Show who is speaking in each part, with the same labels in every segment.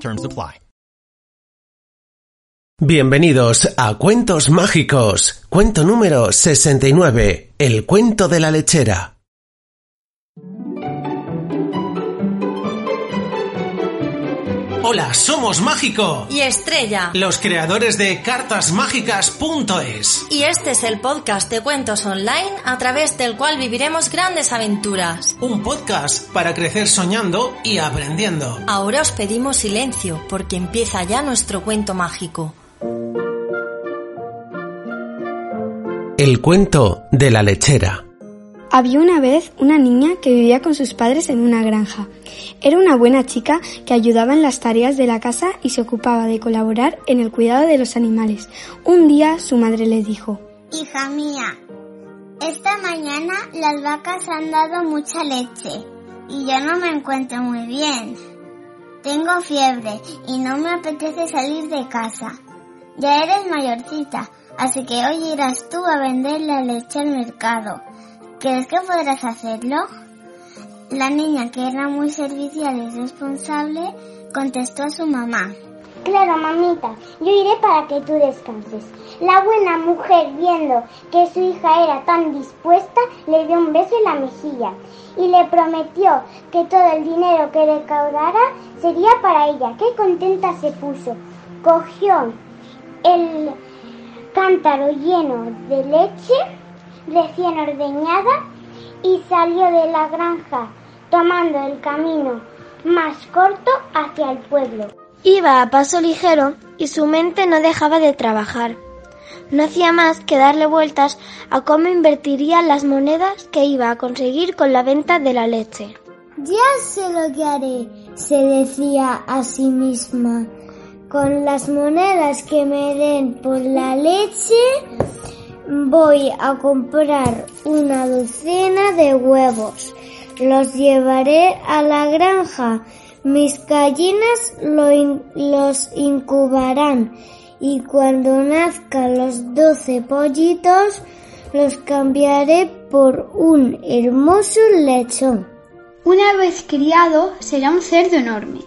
Speaker 1: Terms apply.
Speaker 2: Bienvenidos a Cuentos Mágicos. Cuento número 69. El cuento de la lechera. Hola, somos Mágico.
Speaker 3: y Estrella.
Speaker 2: Los creadores de cartasmágicas.es.
Speaker 3: Y este es el podcast de cuentos online a través del cual viviremos grandes aventuras.
Speaker 2: Un podcast para crecer soñando y aprendiendo.
Speaker 3: Ahora os pedimos silencio porque empieza ya nuestro cuento mágico.
Speaker 2: El cuento de la lechera.
Speaker 4: Había una vez una niña que vivía con sus padres en una granja. Era una buena chica que ayudaba en las tareas de la casa y se ocupaba de colaborar en el cuidado de los animales. Un día su madre le dijo,
Speaker 5: Hija mía, esta mañana las vacas han dado mucha leche y yo no me encuentro muy bien. Tengo fiebre y no me apetece salir de casa. Ya eres mayorcita, así que hoy irás tú a vender la leche al mercado. ¿Crees que podrás hacerlo? La niña, que era muy servicial y responsable, contestó a su mamá.
Speaker 6: Claro, mamita, yo iré para que tú descanses. La buena mujer, viendo que su hija era tan dispuesta, le dio un beso en la mejilla y le prometió que todo el dinero que recaudara sería para ella. Qué contenta se puso. Cogió el cántaro lleno de leche recién ordeñada y salió de la granja tomando el camino más corto hacia el pueblo.
Speaker 7: Iba a paso ligero y su mente no dejaba de trabajar. No hacía más que darle vueltas a cómo invertiría las monedas que iba a conseguir con la venta de la leche.
Speaker 6: Ya sé lo que haré, se decía a sí misma. Con las monedas que me den por la leche, voy a comprar una docena de huevos. Los llevaré a la granja. Mis gallinas lo in- los incubarán y cuando nazcan los doce pollitos los cambiaré por un hermoso lechón.
Speaker 8: Una vez criado será un cerdo enorme.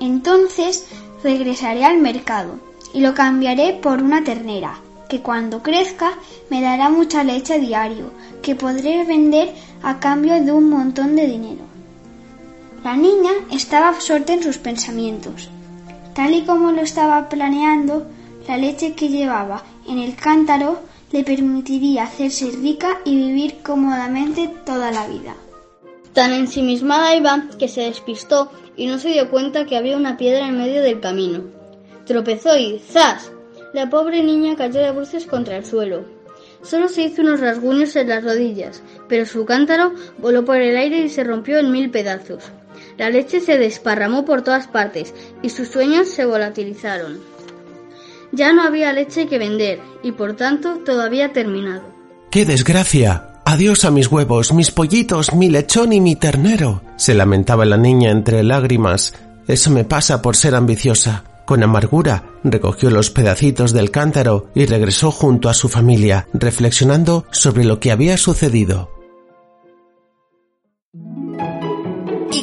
Speaker 8: Entonces regresaré al mercado y lo cambiaré por una ternera, que cuando crezca me dará mucha leche diario, que podré vender a cambio de un montón de dinero. La niña estaba absorta en sus pensamientos. Tal y como lo estaba planeando, la leche que llevaba en el cántaro le permitiría hacerse rica y vivir cómodamente toda la vida.
Speaker 9: Tan ensimismada iba que se despistó y no se dio cuenta que había una piedra en medio del camino. Tropezó y ¡zas! La pobre niña cayó de bruces contra el suelo. Solo se hizo unos rasguños en las rodillas, pero su cántaro voló por el aire y se rompió en mil pedazos. La leche se desparramó por todas partes y sus sueños se volatilizaron. Ya no había leche que vender y por tanto todo había terminado.
Speaker 2: ¡Qué desgracia! Adiós a mis huevos, mis pollitos, mi lechón y mi ternero. se lamentaba la niña entre lágrimas. Eso me pasa por ser ambiciosa. Con amargura recogió los pedacitos del cántaro y regresó junto a su familia, reflexionando sobre lo que había sucedido.